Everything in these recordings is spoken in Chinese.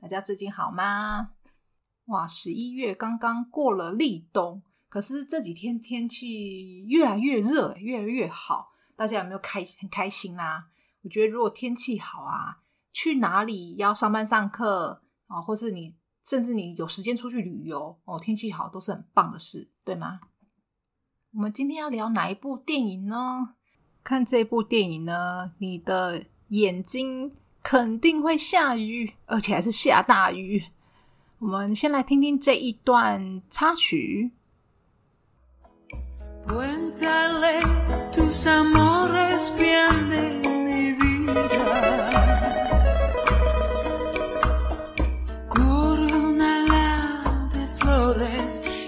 大家最近好吗？哇，十一月刚刚过了立冬，可是这几天天气越来越热，越来越好。大家有没有开很开心啦？我觉得如果天气好啊，去哪里要上班上课啊，或是你甚至你有时间出去旅游哦，天气好都是很棒的事，对吗？我们今天要聊哪一部电影呢？看这部电影呢，你的眼睛。肯定会下雨，而且还是下大雨。我们先来听听这一段插曲。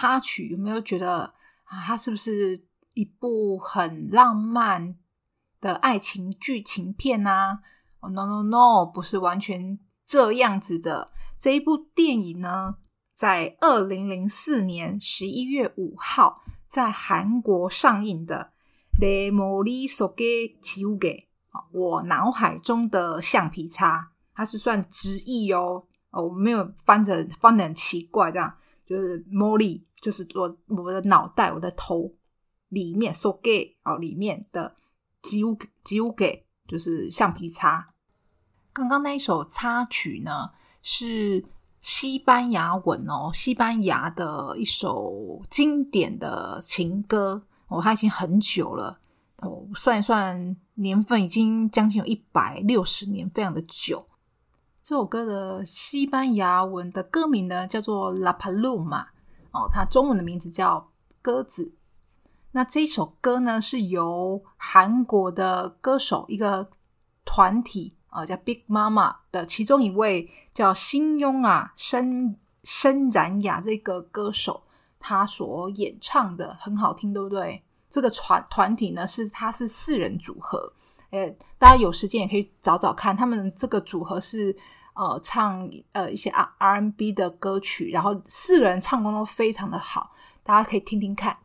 插曲，有没有觉得啊，它是不是一部很浪漫的爱情剧情片呢？，no no no，不是完全这样子的。这一部电影呢，在二零零四年十一月五号在韩国上映的《The Molly Soge Chiuge》啊，我脑海中的橡皮擦，它是算直译哦。哦，我没有翻着翻的很奇怪，这样就是 Molly，就是我我的脑袋，我的头里面 so gay 哦里面的 Chiuge 就是橡皮擦。刚刚那一首插曲呢，是西班牙文哦，西班牙的一首经典的情歌哦，它已经很久了哦，算一算年份，已经将近有一百六十年，非常的久。这首歌的西班牙文的歌名呢，叫做《La Paloma》哦，它中文的名字叫鸽子。那这首歌呢，是由韩国的歌手一个团体。啊，叫 Big Mama 的其中一位叫新庸啊，申申然雅这个歌手，他所演唱的很好听，对不对？这个团团体呢，是他是四人组合，诶，大家有时间也可以找找看，他们这个组合是呃唱呃一些 R R&B 的歌曲，然后四个人唱功都非常的好，大家可以听听看。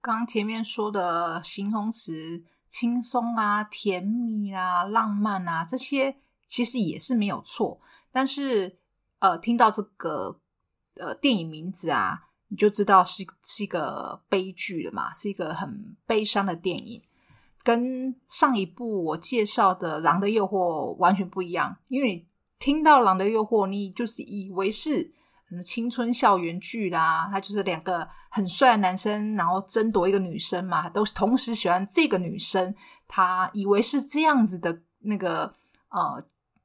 刚前面说的形容词。轻松啊，甜蜜啊，浪漫啊，这些其实也是没有错。但是，呃，听到这个呃电影名字啊，你就知道是是一个悲剧了嘛，是一个很悲伤的电影，跟上一部我介绍的《狼的诱惑》完全不一样。因为你听到《狼的诱惑》，你就是以为是。什么青春校园剧啦，他就是两个很帅的男生，然后争夺一个女生嘛，都同时喜欢这个女生，他以为是这样子的那个呃，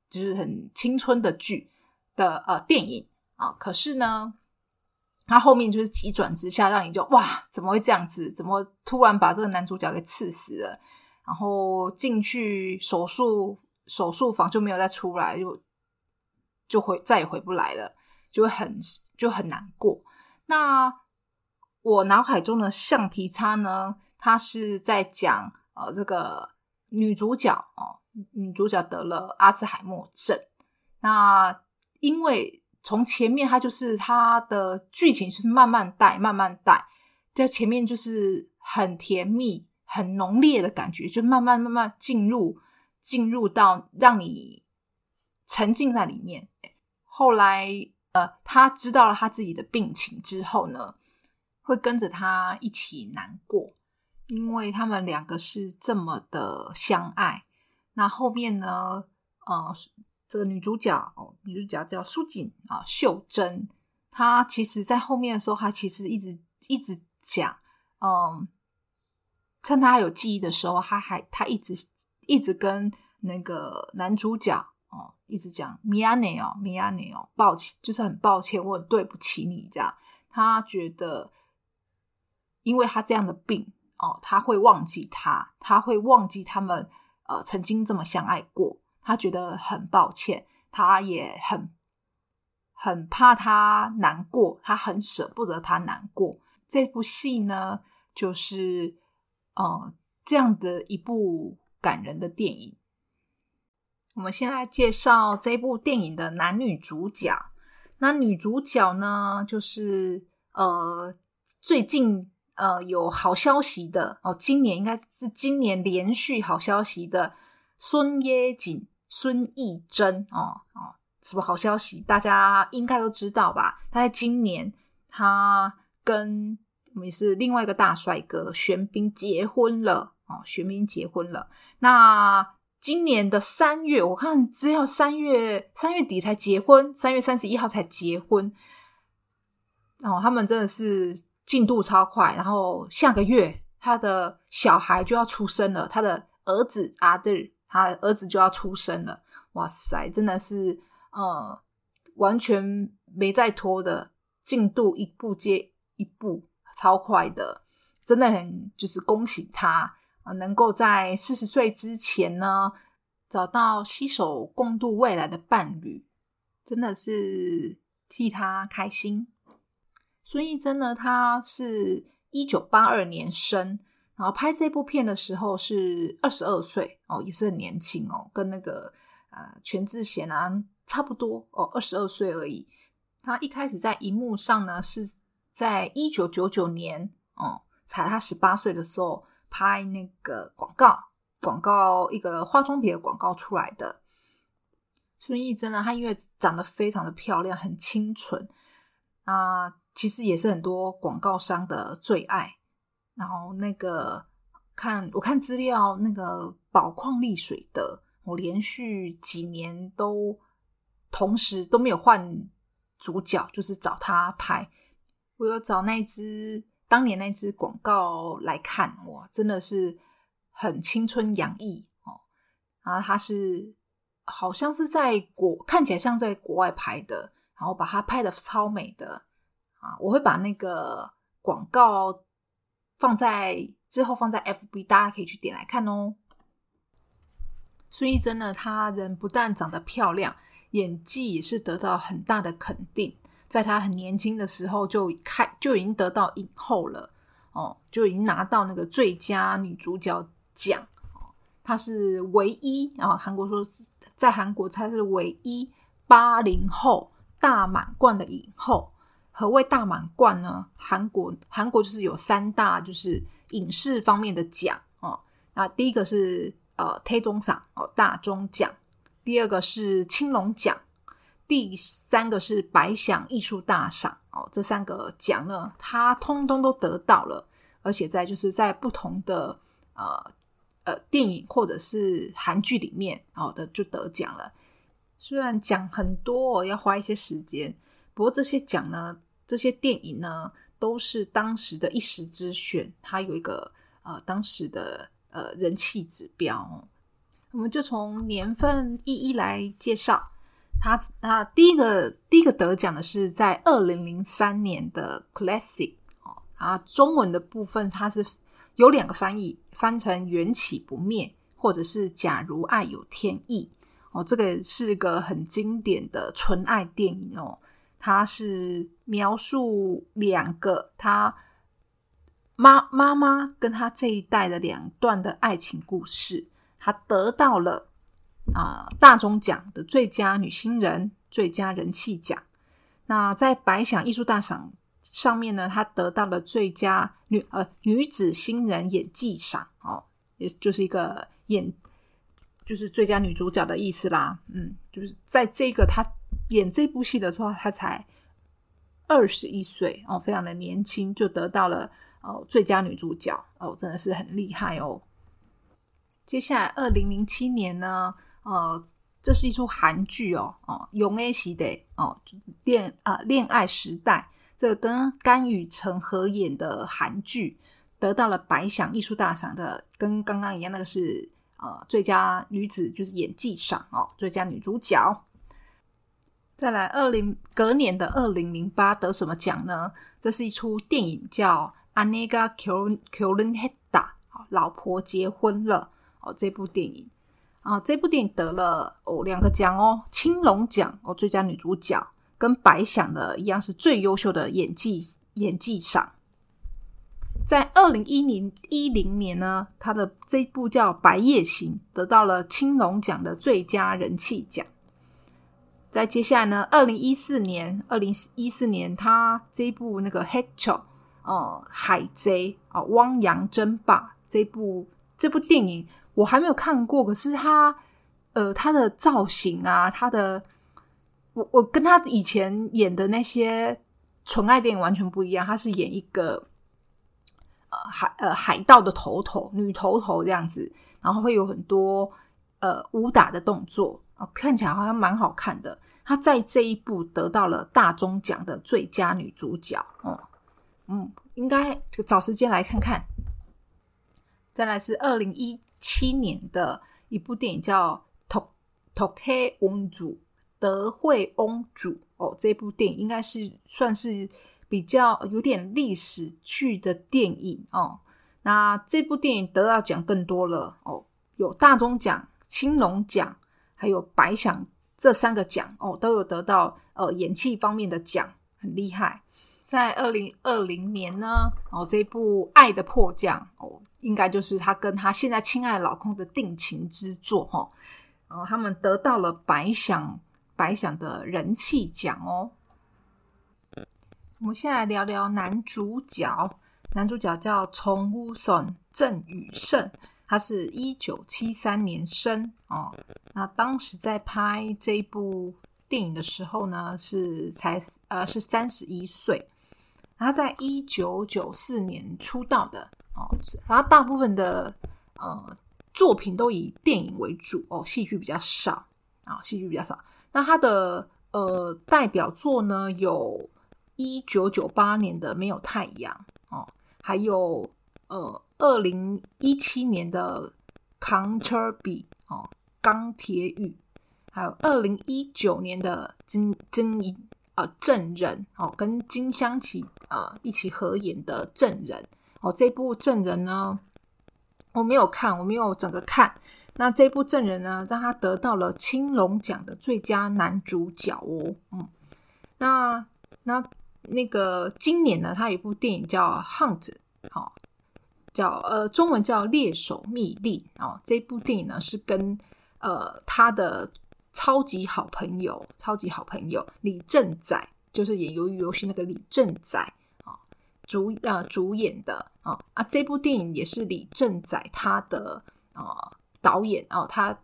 就是很青春的剧的呃电影啊。可是呢，他后面就是急转直下，让你就哇，怎么会这样子？怎么突然把这个男主角给刺死了？然后进去手术手术房就没有再出来，就就回再也回不来了。就会很就很难过。那我脑海中的橡皮擦呢？它是在讲呃，这个女主角哦，女主角得了阿兹海默症。那因为从前面它就是它的剧情就是慢慢带，慢慢带，在前面就是很甜蜜、很浓烈的感觉，就慢慢慢慢进入进入到让你沉浸在里面。后来。呃，他知道了他自己的病情之后呢，会跟着他一起难过，因为他们两个是这么的相爱。那后面呢，呃，这个女主角哦，女主角叫苏锦啊，秀珍，她其实在后面的时候，她其实一直一直讲，嗯，趁她有记忆的时候，她还她一直一直跟那个男主角哦，一直讲米亚内哦，米亚内哦，抱歉，就是很抱歉，我很对不起你这样。他觉得，因为他这样的病哦，他会忘记他，他会忘记他们呃曾经这么相爱过。他觉得很抱歉，他也很很怕他难过，他很舍不得他难过。这部戏呢，就是呃这样的一部感人的电影。我们先来介绍这部电影的男女主角。那女主角呢，就是呃，最近呃有好消息的哦，今年应该是今年连续好消息的孙耶锦、孙艺珍哦哦，什么好消息？大家应该都知道吧？他在今年他跟我们是另外一个大帅哥玄彬结婚了哦，玄彬结婚了。那今年的三月，我看只要三月三月底才结婚，三月三十一号才结婚。哦，他们真的是进度超快。然后下个月他的小孩就要出生了，他的儿子阿德，他儿子就要出生了。哇塞，真的是呃，完全没在拖的进度，一步接一步，超快的，真的很就是恭喜他。啊，能够在四十岁之前呢，找到携手共度未来的伴侣，真的是替他开心。孙艺珍呢，她是一九八二年生，然后拍这部片的时候是二十二岁哦，也是很年轻哦，跟那个呃全智贤啊差不多哦，二十二岁而已。他一开始在荧幕上呢，是在一九九九年哦，才他十八岁的时候。拍那个广告，广告一个化妆品的广告出来的孙艺珍呢，她因为长得非常的漂亮，很清纯啊，其实也是很多广告商的最爱。然后那个看我看资料，那个宝矿力水的，我连续几年都同时都没有换主角，就是找他拍。我有找那只。当年那支广告来看，哇，真的是很青春洋溢哦。然后他是好像是在国，看起来像在国外拍的，然后把它拍的超美的啊。我会把那个广告放在之后放在 FB，大家可以去点来看哦。孙艺珍呢，她人不但长得漂亮，演技也是得到很大的肯定。在她很年轻的时候就开就已经得到影后了哦，就已经拿到那个最佳女主角奖。她是唯一啊，韩国说在韩国她是唯一八零后大满贯的影后。何谓大满贯呢？韩国韩国就是有三大就是影视方面的奖哦。那第一个是呃推中赏哦大中奖，第二个是青龙奖。第三个是白想艺术大赏哦，这三个奖呢，他通通都得到了，而且在就是在不同的呃呃电影或者是韩剧里面哦的就得奖了。虽然奖很多，要花一些时间，不过这些奖呢，这些电影呢，都是当时的一时之选，它有一个呃当时的呃人气指标。我们就从年份一一来介绍。他他第一个第一个得奖的是在二零零三年的 Classic 哦啊，中文的部分它是有两个翻译，翻成缘起不灭，或者是假如爱有天意哦，这个是个很经典的纯爱电影哦，它是描述两个他妈妈妈跟他这一代的两段的爱情故事，他得到了。啊，大中奖的最佳女新人、最佳人气奖。那在百想艺术大赏上面呢，她得到了最佳女呃女子新人演技赏哦，也就是一个演就是最佳女主角的意思啦。嗯，就是在这个她演这部戏的时候，她才二十一岁哦，非常的年轻，就得到了哦最佳女主角哦，真的是很厉害哦。接下来二零零七年呢？呃，这是一出韩剧哦，哦，永 A 系的哦，恋啊恋爱时代，这个跟甘宇成合演的韩剧，得到了百想艺术大赏的，跟刚刚一样，那个是呃最佳女子就是演技赏哦，最佳女主角。再来，二零隔年的二零零八得什么奖呢？这是一出电影叫《Anega Kurenheta》，老婆结婚了哦。这部电影啊，这部电影得了哦两个奖哦，青龙奖哦最佳女主角，跟白想的一样是最优秀的演技演技赏。在二零一零一零年呢，他的这部叫《白夜行》得到了青龙奖的最佳人气奖。在接下来呢，二零一四年，二零一四年，他这部那个《Hatcho》哦，海贼哦，汪洋争霸这部这部电影我还没有看过，可是他呃，他的造型啊，他的我我跟他以前演的那些纯爱电影完全不一样，他是演一个呃海呃海盗的头头女头头这样子，然后会有很多呃武打的动作。看起来好像蛮好看的。她在这一部得到了大中奖的最佳女主角。哦，嗯，应该找时间来看看。再来是二零一七年的一部电影叫《托托克翁主》，德惠翁主。哦，这部电影应该是算是比较有点历史剧的电影哦。那这部电影得到奖更多了哦，有大中奖、青龙奖。还有白想这三个奖哦，都有得到呃演技方面的奖，很厉害。在二零二零年呢，哦这部《爱的迫降》哦，应该就是他跟他现在亲爱老公的定情之作哈。哦，他们得到了白想白想的人气奖哦。我们先来聊聊男主角，男主角叫崇乌顺郑宇胜。他是一九七三年生哦，那当时在拍这一部电影的时候呢，是才呃是三十一岁。他在一九九四年出道的哦，然后大部分的呃作品都以电影为主哦，戏剧比较少啊，戏剧比较少。那他的呃代表作呢，有一九九八年的《没有太阳》哦，还有呃。二零一七年的《contr 比》哦，钢铁雨，还有二零一九年的金金一呃证人哦，跟金香琪呃一起合演的证人哦，这部证人呢我没有看，我没有整个看。那这部证人呢，让他得到了青龙奖的最佳男主角哦，嗯，那那那个今年呢，他有一部电影叫《Hunt》哦。叫呃，中文叫《猎手密令》哦。这部电影呢是跟呃他的超级好朋友、超级好朋友李正宰，就是演《鱿鱼游戏》那个李正宰啊主呃主演的啊啊。这部电影也是李正宰他的啊导演哦，他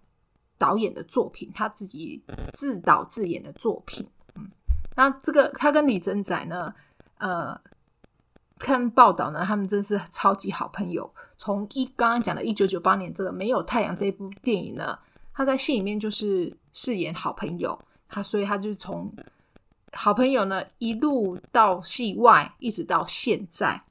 导演的作品，他自己自导自演的作品。嗯，那这个他跟李正宰呢，呃。看报道呢，他们真是超级好朋友。从一刚刚讲的一九九八年这个《没有太阳》这部电影呢，他在戏里面就是饰演好朋友，他所以他就是从好朋友呢一路到戏外，一直到现在。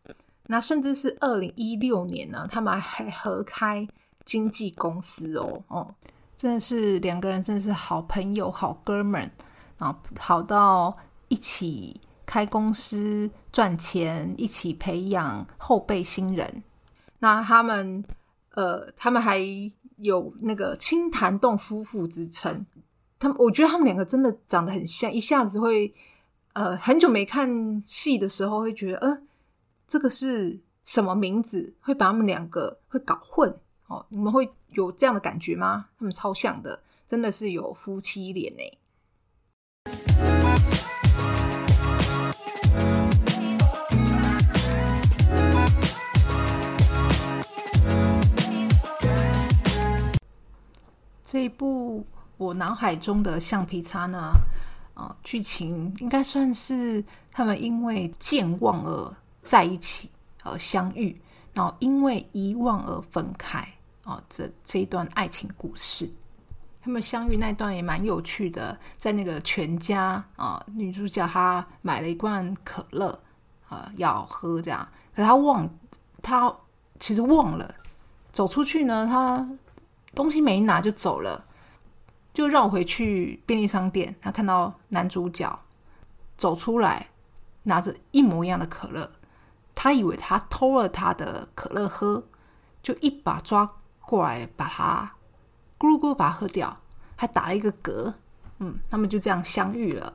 那甚至是二零一六年呢，他们还合开经纪公司哦哦，真的是两个人真的是好朋友、好哥们，然后好到一起。开公司赚钱，一起培养后辈新人。那他们，呃，他们还有那个青潭洞夫妇之称。他们，我觉得他们两个真的长得很像，一下子会，呃，很久没看戏的时候会觉得，呃，这个是什么名字？会把他们两个会搞混哦。你们会有这样的感觉吗？他们超像的，真的是有夫妻脸呢。这一部我脑海中的橡皮擦呢，啊，剧情应该算是他们因为健忘而在一起而相遇，然后因为遗忘而分开啊，这这一段爱情故事，他们相遇那段也蛮有趣的，在那个全家啊，女主角她买了一罐可乐，呃，要喝这样，可她忘，她其实忘了走出去呢，她。东西没拿就走了，就绕回去便利商店。他看到男主角走出来，拿着一模一样的可乐，他以为他偷了他的可乐喝，就一把抓过来，把他咕噜咕噜把它喝掉，还打了一个嗝。嗯，他们就这样相遇了。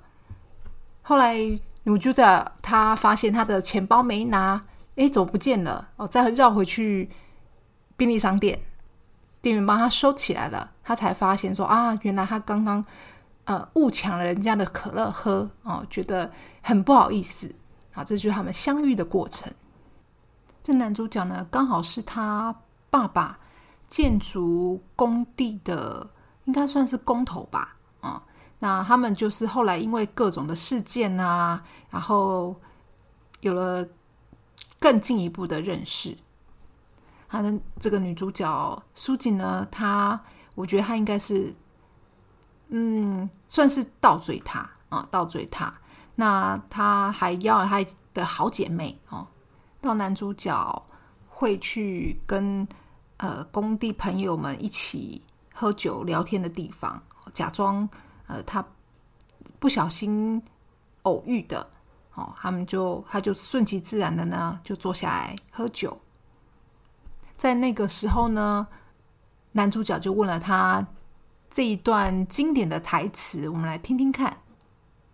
后来女主角她发现她的钱包没拿，哎，怎么不见了？哦，再绕回去便利商店。店员帮他收起来了，他才发现说啊，原来他刚刚呃误抢了人家的可乐喝哦，觉得很不好意思啊。这就是他们相遇的过程。这男主角呢，刚好是他爸爸建筑工地的，应该算是工头吧啊。那他们就是后来因为各种的事件啊，然后有了更进一步的认识。他的这个女主角苏锦呢，她我觉得她应该是，嗯，算是倒追他啊，倒追他。那她还要了她的好姐妹哦，到男主角会去跟呃工地朋友们一起喝酒聊天的地方，假装呃他不小心偶遇的哦，他们就他就顺其自然的呢，就坐下来喝酒。在那个时候呢，男主角就问了他这一段经典的台词，我们来听听看。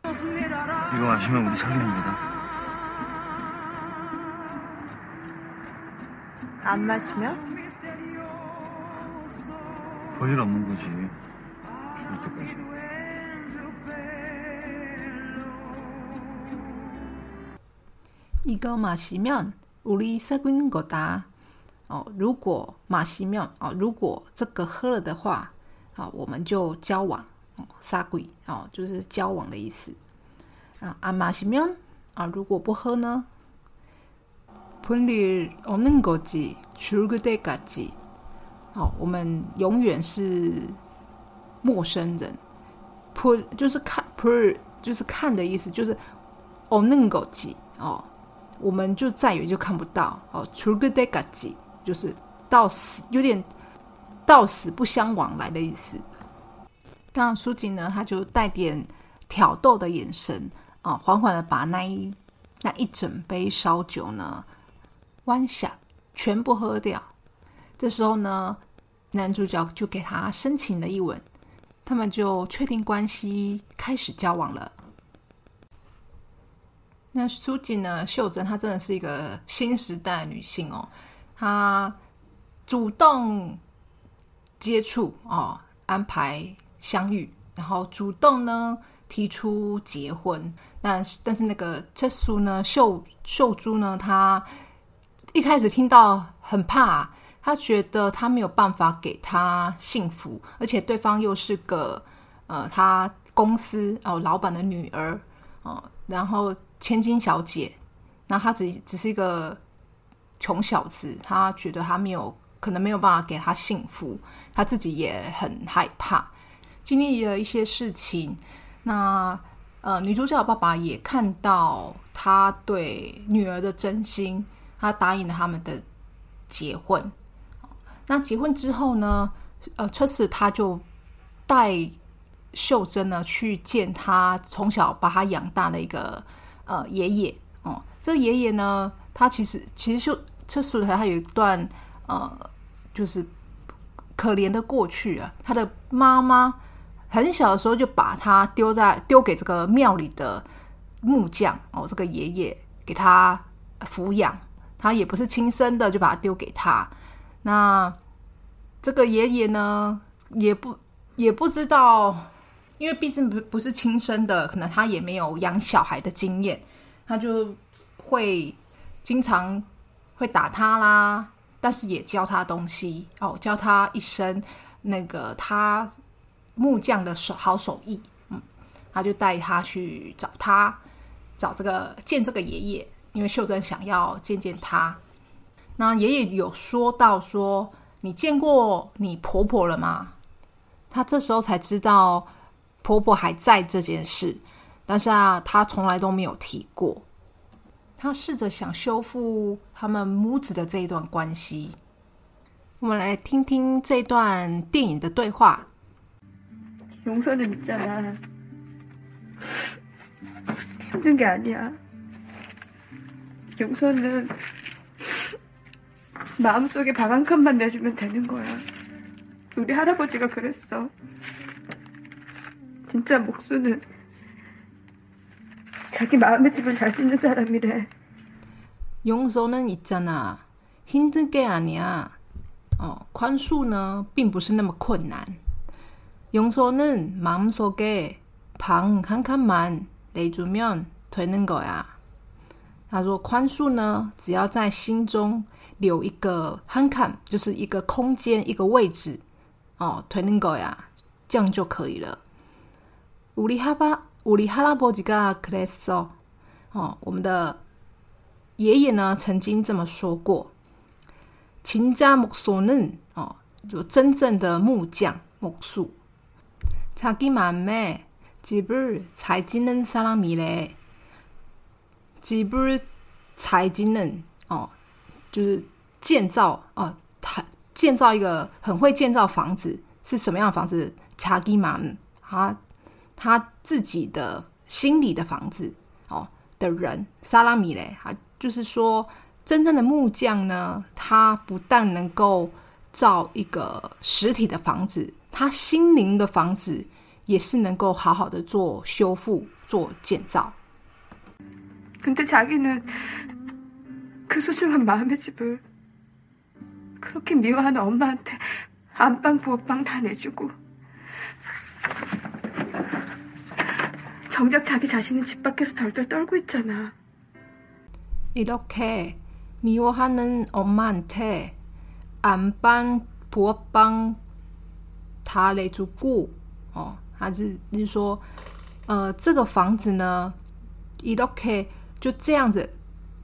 이거마시면우리살립니다안마시면볼일없는거지죽을때까지一个马西面，우리사귀는거다 哦，如果马西妙哦，如果这个喝了的话，好，我们就交往。撒鬼哦，就是交往的意思。啊，阿马西妙啊，如果不喝呢？분리없는거 지， 죽을때까 지。 好，我们永远是陌生人。분就是看，분就是看的意思，就是없는거지哦，我们就再也就看不到哦，죽을때까 지。 就是到死有点到死不相往来的意思。当书锦呢，他就带点挑逗的眼神啊，缓缓的把那一那一整杯烧酒呢弯下，全部喝掉。这时候呢，男主角就给他深情的一吻，他们就确定关系，开始交往了。那书锦呢，秀珍她真的是一个新时代女性哦。他主动接触哦，安排相遇，然后主动呢提出结婚。但但是那个车叔呢，秀秀珠呢，他一开始听到很怕，他觉得他没有办法给他幸福，而且对方又是个呃，他公司哦老板的女儿哦，然后千金小姐，那他只只是一个。穷小子，他觉得他没有可能没有办法给他幸福，他自己也很害怕，经历了一些事情。那呃，女主角爸爸也看到他对女儿的真心，他答应了他们的结婚。那结婚之后呢，呃，车次他就带秀珍呢去见他从小把他养大的一个呃爷爷。哦，这爷爷呢。他其实其实就这书里头，他有一段呃，就是可怜的过去啊。他的妈妈很小的时候就把他丢在丢给这个庙里的木匠哦，这个爷爷给他抚养，他也不是亲生的，就把他丢给他。那这个爷爷呢，也不也不知道，因为毕竟不不是亲生的，可能他也没有养小孩的经验，他就会。经常会打他啦，但是也教他东西哦，教他一身那个他木匠的手好手艺。嗯，他就带他去找他，找这个见这个爷爷，因为秀珍想要见见他。那爷爷有说到说：“你见过你婆婆了吗？”他这时候才知道婆婆还在这件事，但是啊，他从来都没有提过。他试着想修复他们母子的这一段关系。 我们来听听这段电影的对话。용서는있잖아힘든게아니야용서는마음속에방한칸만내주면되는거야우리할아버지가그랬어진짜목수는 자기마음의집을잘짓는사람이래용서는있잖아힘든게아니야哦，宽恕呢，并不是那么困难。용서는마음속에방한칸만내주면되는거 야。 他说，宽恕呢，只要在心中留一个한 칸， 就是一个空间、一个位置，哦，되는거 야， 这样就可以了。우리하바 우리할아버지가그랬어哦，我们的爷爷呢，曾经这么说过。秦家木索嫩哦，就真正的木匠木树。자기맘에집을잘짓는사람이 래。 집을잘짓는哦，就是建造哦，他建造一个很会建造房子，是什么样的房子？자기맘他 他自己的心里的房子哦的人，사람이 래， 啊，就是说。真正的木匠呢，他不但能够造一个实体的房子，他心灵的房子也是能够好好的做修复、做建造。근데자기는그소중한마음의집을그렇게미워하는엄마한테안방부엌방다내주고 정작자기자신은집밖에서덜덜떨고있잖아이렇게 미워하는 엄마한테 안방 부엌방 다 내주고 어, 还是就是说，呃，这个房子呢，이렇게就这样子，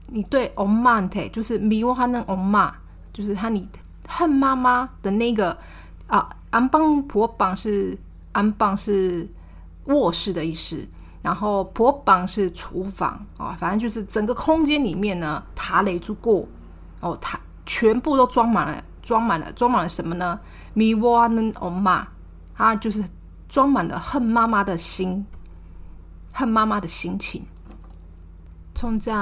你对 엄마한테就是 미워하는 엄마，就是他你恨妈妈的那个啊，安邦부엌방是安邦是卧室的意思。 然后婆房是厨房啊，反正就是整个空间里面呢，塔雷足够哦，它全部都装满了，装满了，装满了什么呢？미워하는엄 마， 它就是装满了恨妈妈的心，恨妈妈的心情。从这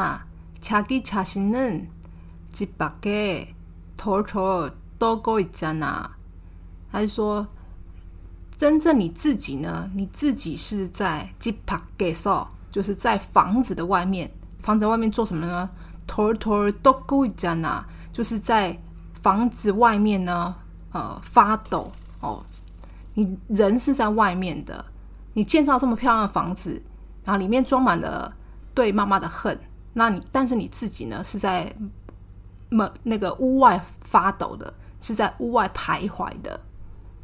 자기자신은집밖에돌돌떠고있잖 아， 他就说。 真正你自己呢？你自己是在吉帕给索，就是在房子的外面。房子外面做什么呢？托托都够讲呐，就是在房子外面呢，呃，发抖哦。你人是在外面的，你建造这么漂亮的房子，然后里面装满了对妈妈的恨。那你但是你自己呢，是在门那个屋外发抖的，是在屋外徘徊的。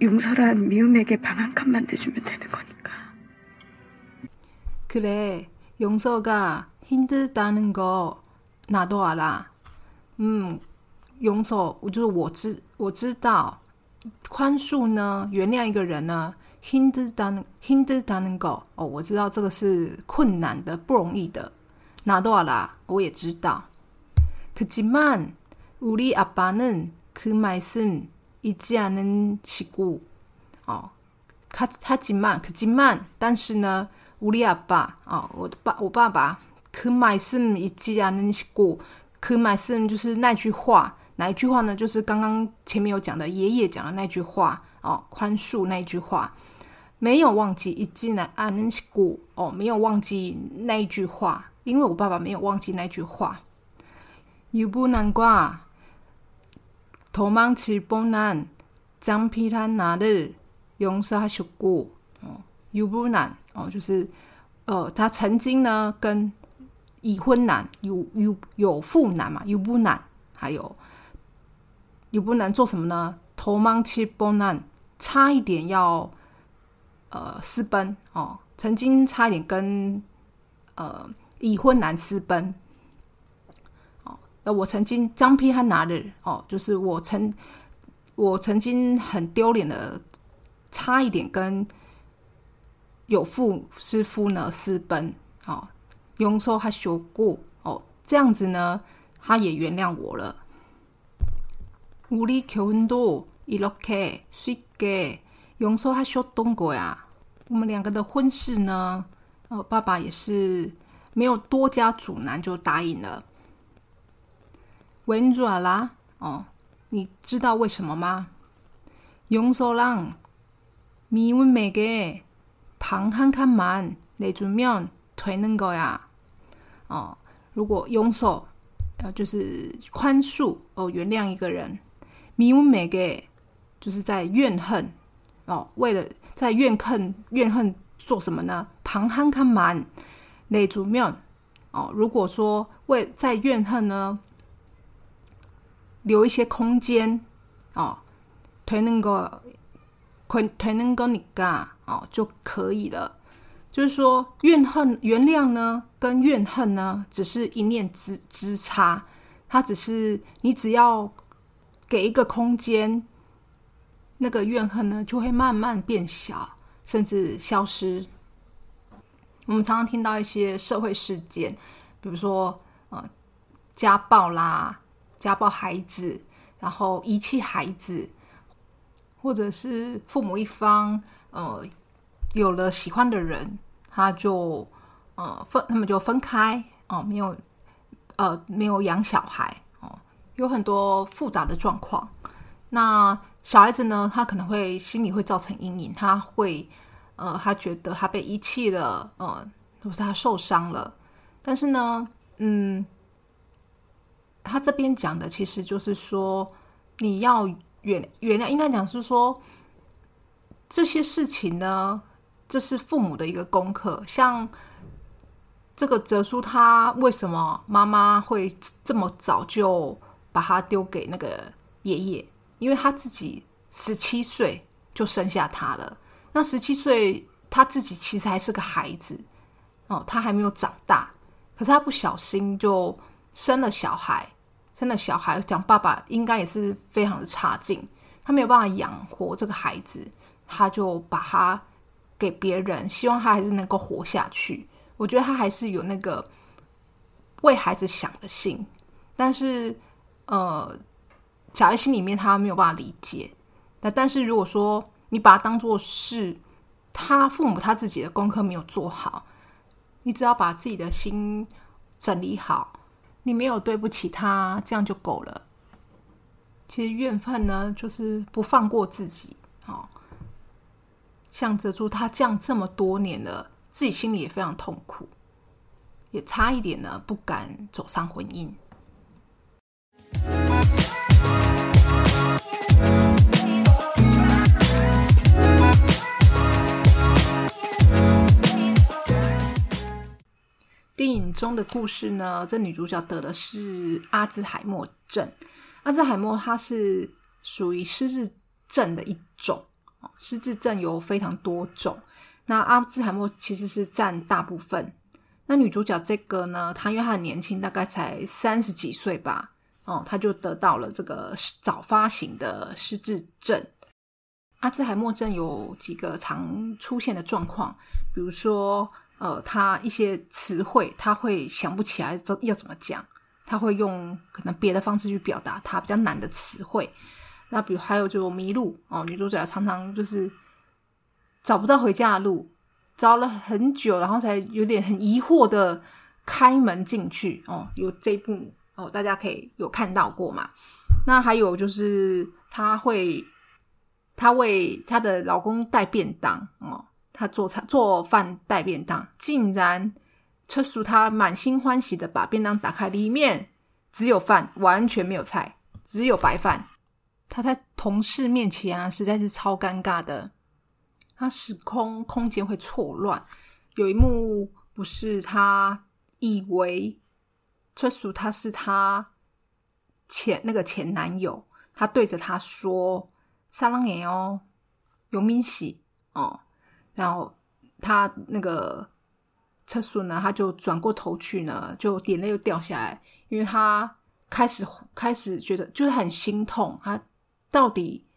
용서란 미움에게 방 한 칸만 내주면 되는 거니까. 그래, 용서가 힘들다는 거 나도 알아. 음, 용서, 就是我知我知道宽恕呢，原谅一个人呢 힘들다는 힘들다는 거. 哦，我知道这个是困难的、不容易的。나도 알아. 我也知道。그지만 우리 아빠는 그 말씀 잊지 않으시고 어 하지만 그지만 但是呢 우리 아빠 어, 我爸我爸爸그 말씀 잊지 않으시고 그 말씀 就是那句话哪一句话呢就是刚刚前面有讲的爷爷讲的那句话哦宽恕那句话没有忘记 잊지 않으시고 어 没有忘记那句话因为我爸爸没有忘记那句话유부남과 도망칠 뻔한 장필한 나를 용서하셨고 어, 유부남 어, 就是呃他曾经呢跟已婚男有有有妇男嘛유부남 还有 也不能做什么呢？头망치뻔 한， 差一点要呃私奔哦，曾经差一点跟呃已婚男私奔。 哦，呃，我曾经张批汉拿的哦，就是我曾我曾经很丢脸的，差一点跟有妇师夫呢私奔。哦，용서하셨 고， 哦，这样子呢，他也原谅我了。우리결혼도이렇게쉽게용서하셨던거 야。 我们两个的婚事呢，呃，爸爸也是没有多加阻拦就答应了。 왠줄알아哦，你知道为什么吗？용서랑미운에게방한칸만내주면되는거 야。 哦，如果용서呃，就是宽恕哦，原谅一个人。미운每个就是在怨恨哦，为了在怨恨怨恨做什么呢？旁한칸만내주면哦，如果说为在怨恨呢， 留一些空间哦，推能够，推推能够你干哦就可以了。就是说，怨恨、原谅呢，跟怨恨呢，只是一念之之差，它只是你只要给一个空间，那个怨恨呢，就会慢慢变小，甚至消失。我们常常听到一些社会事件，比如说呃，家暴啦，家暴孩子，然后遗弃孩子，或者是父母一方呃有了喜欢的人，他就呃分他们就分开哦，没有呃没有养小孩哦。有很多复杂的状况，那小孩子呢？他可能会心里会造成阴影，他会呃，他觉得他被遗弃了，呃，或是他受伤了。但是呢，嗯，他这边讲的其实就是说，你要原原谅，应该讲是说这些事情呢，这是父母的一个功课。像这个哲叔，他为什么妈妈会这么早就？把他丢给那个爷爷，因为他自己十七岁就生下他了。那十七岁他自己其实还是个孩子哦，他还没有长大。可是他不小心就生了小孩，生了小孩，讲爸爸应该也是非常的差劲，他没有办法养活这个孩子，他就把他给别人，希望他还是能够活下去。我觉得他还是有那个为孩子想的心，但是。呃，小孩心里面他没有办法理解，那但是如果说你把它当做是他父母他自己的功课没有做好，你只要把自己的心整理好，你没有对不起他，这样就够了。其实怨恨呢，就是不放过自己。哦，像泽珠他这样这么多年了，自己心里也非常痛苦，也差一点呢不敢走上婚姻。电影中的故事呢？这女主角得的是阿兹海默症。阿兹海默它是属于失智症的一种。失智症有非常多种，那阿兹海默其实是占大部分。那女主角这个呢，她因为她很年轻，大概才三十几岁吧。哦，她就得到了这个早发型的失智症。阿兹海默症有几个常出现的状况，比如说。呃，他一些词汇他会想不起来要怎么讲，他会用可能别的方式去表达他比较难的词汇。那比如还有就迷路哦，女主角常常就是找不到回家的路，找了很久，然后才有点很疑惑的开门进去哦。有这一部哦，大家可以有看到过嘛？那还有就是她会，她为她的老公带便当哦。他做菜做饭带便当，竟然车叔他满心欢喜的把便当打开，里面只有饭，完全没有菜，只有白饭。他在同事面前啊，实在是超尴尬的。他时空空间会错乱。有一幕不是他以为车叔他是他前那个前男友，他对着他说：“撒浪耶哦，有明喜哦。”然后他那个车速呢，他就转过头去呢，就眼泪又掉下来，因为他开始开始觉得就是很心痛。他到底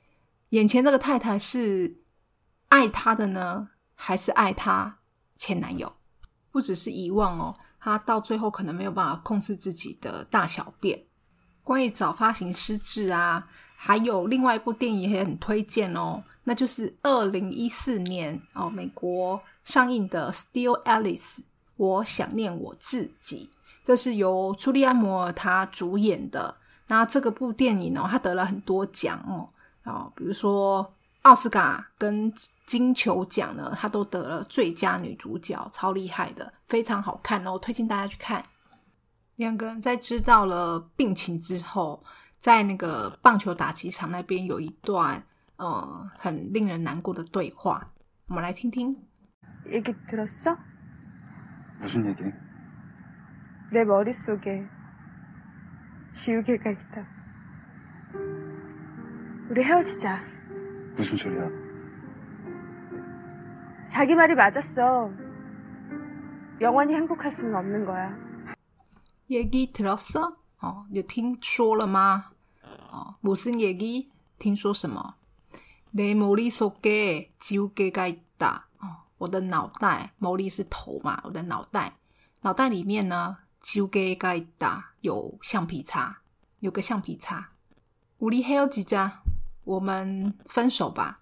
眼前这个太太是爱他的呢，还是爱他前男友？不只是遗忘哦，他到最后可能没有办法控制自己的大小便。关于早发型失智啊，还有另外一部电影也很推荐哦，那就是二零一四年哦美国上映的《Still Alice》，我想念我自己，这是由朱莉安·摩尔她主演的。那这个部电影哦，她得了很多奖哦，啊，比如说奥斯卡跟金球奖呢，它都得了最佳女主角，超厉害的，非常好看哦，推荐大家去看。两个人在知道了病情之后，在那个棒球打击场那边有一段呃很令人难过的对话，我们来听听。얘기들었어무슨얘기내머릿속에지우개가있다우리헤어지자 무슨소리야 자기말이맞았어영원히행복할수는없는거야 얘기들었어哦，有听说了吗？哦，무슨얘기听说什么？ 내머릿속에지우개가있다哦，我的脑袋，머리是头嘛，我的脑袋，脑袋里面呢，지우개가있다有橡皮擦，有个橡皮擦。우리헤어지자我们分手吧。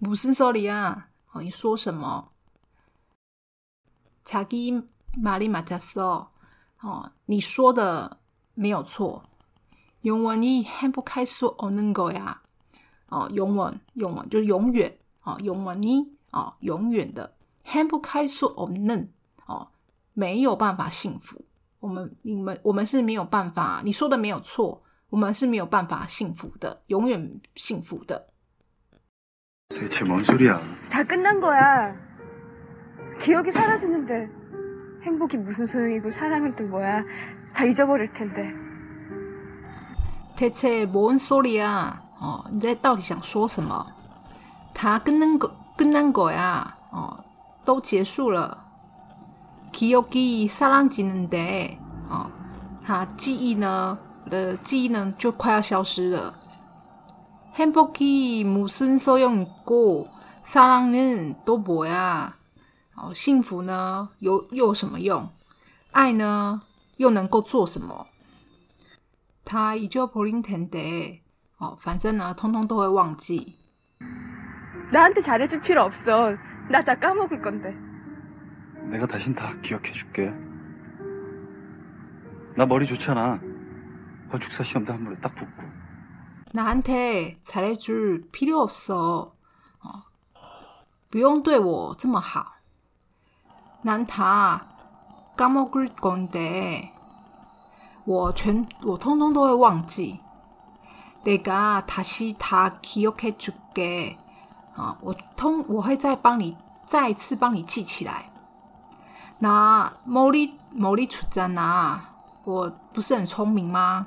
무슨소리야哦，你说什么？자기말이맞았어哦，你说的没有错。永远你행복할수없는거 야。 哦，永远，永远就是永远。哦，永远你哦，永远的행복할수없는哦，没有办法幸福。我们，你们，我们是没有办法。你说的没有错，我们是没有办法幸福的，永远幸福的。대체뭔소리야 다끝난거야기억이사라지는데 행복이 무슨 소용이고 사랑은 또 뭐야? 다 잊어버릴 텐데. 대체 뭔 소리야? 어, 이제 到底想说什么?다 끝난 거 끝난 거야. 어, 都结束了. 기억이 사라지는데, 어, 他记忆呢的记忆呢就快要消失了. 행복이 무슨 소용 있고 사랑은 또 뭐야? 哦，幸福呢，有又有什么用？爱呢，又能够做什么？他依旧不灵텐데 哦，反正呢，通通都会忘记。나한테잘해줄필요없어나다까먹을건데내가대신다기억해줄게나머리좋잖아건축사시험도한번에딱붙고나한테잘해줄필요없어哦，不用对我这么好。난다까먹을건 데， 我全我通通都会忘记。 내가다시다기억해줄 게， 啊，我通我会再帮你再次帮你记起来。나머리머리좋잖 아， 我不是很聪明吗？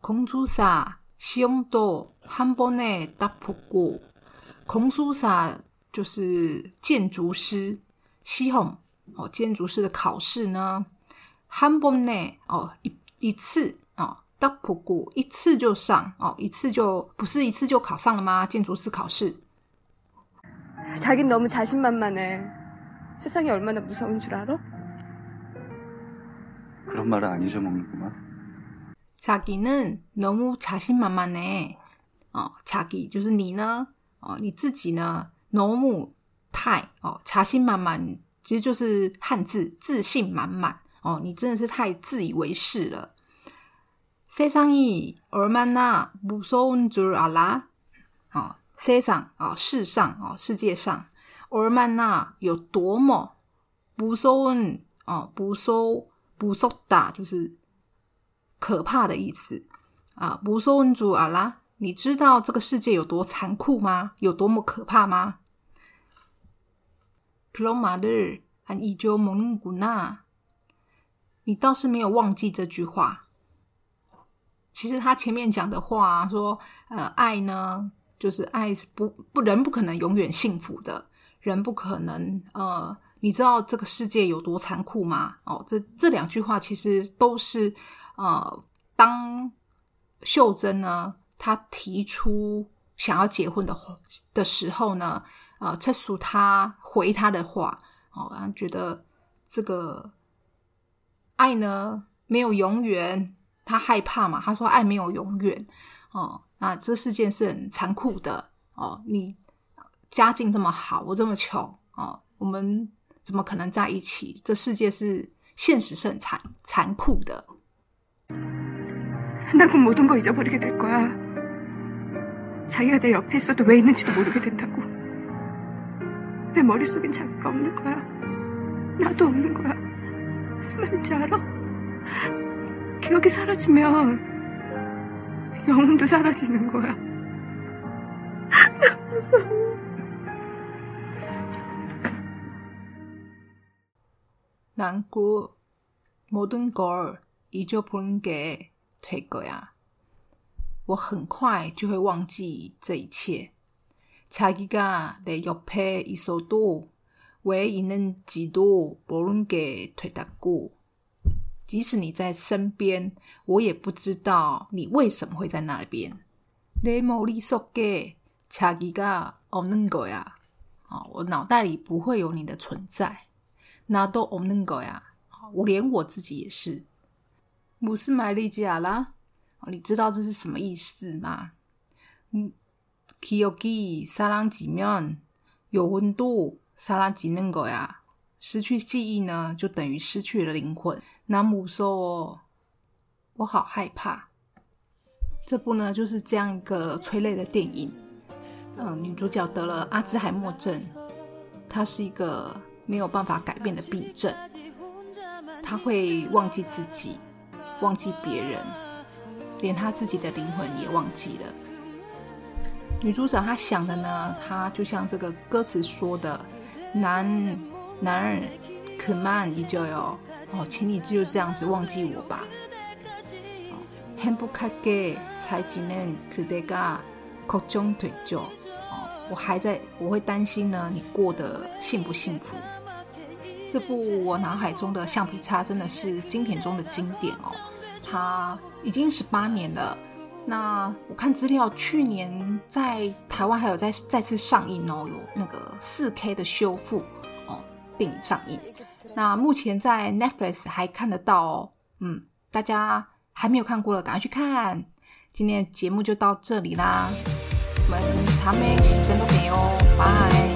공주사시험도한번에딱붙 고， 공주사就是建筑师，西红哦，建筑师的考试呢，한번에哦一一次 哦，딱붙고一次就上哦，一次就不是一次就考上了吗？建筑师考试。자긴너무자신만만해세상이얼마나무서운줄알아그런말은안잊어먹는구만자기는너무자신만만해哦，자기就是你呢哦，你自己呢？너무太哦，茶心满满，其实就是汉字自信满满哦。你真的是太自以为是了。 세상이얼마나무서운줄알 아？ 哦，세상哦，世上哦，世界上，얼마나有多么무서운哦，무서무섭다就是可怕的意思啊。무서운줄알 아？ 你知道这个世界有多残酷吗？有多么可怕吗？그런말을안잊어먹는구나你倒是没有忘记这句话。 其实他前面讲的话说，呃，爱呢，就是爱是不不人不可能永远幸福的，人不可能呃，你知道这个世界有多残酷吗？哦，这这两句话其实都是呃，当秀珍呢，她提出想要结婚的的时候呢，呃，车叔他回他的话，哦，然后觉得这个爱呢没有永远。他害怕嘛？他说：“爱没有永远哦，那这世界是很残酷的哦。你家境这么好，我这么穷哦，我们怎么可能在一起？这世界是现实是很残残酷的。”나그모든거잊어버리게될거야자기가내옆에있어도왜있는지도모르게된다고내머릿속엔자기가없는거야나도없는거야무슨말인지알아 기억이 사라지면 영혼도 사라지는 거야. 나 무서워. 난그 모든 걸 잊어버린 게 될 거야. 我很快就会忘记这一切。자기가 내 옆에 있어도 왜 있는지도 모르는 게 됐다고. 即使你在身边我也不知道你为什么会在那边。雷蒙力索给查吉嘎哦嫩个呀啊我脑袋里不会有你的存在哪都哦嫩个呀我连我自己也是。姆斯买利吉亚啦你知道这是什么意思吗？嗯 kiugi 萨拉吉曼有温度萨拉吉恁个呀？失去记忆呢就等于失去了灵魂南姆说：“我好害怕。”这部呢就是这样一个催泪的电影。嗯，女主角得了阿兹海默症，她是一个没有办法改变的病症。她会忘记自己，忘记别人，连她自己的灵魂也忘记了。女主角她想的呢，她就像这个歌词说的：“男男人可慢依旧有。”哦，请你就这样子忘记我吧。행복하게살지는그대가걱정되 죠。 哦，我还在，我会担心呢，你过得幸不幸福？这部我脑海中的橡皮擦真的是经典中的经典哦。它已经十八年了。那我看资料，去年在台湾还有再再次上映哦，有那个四 K 的修复哦，电影上映。 那目前在 Netflix 还看得到哦，嗯，大家还没有看过的，赶快去看。今天节目就到这里啦，我们茶妹洗真都没哦，拜。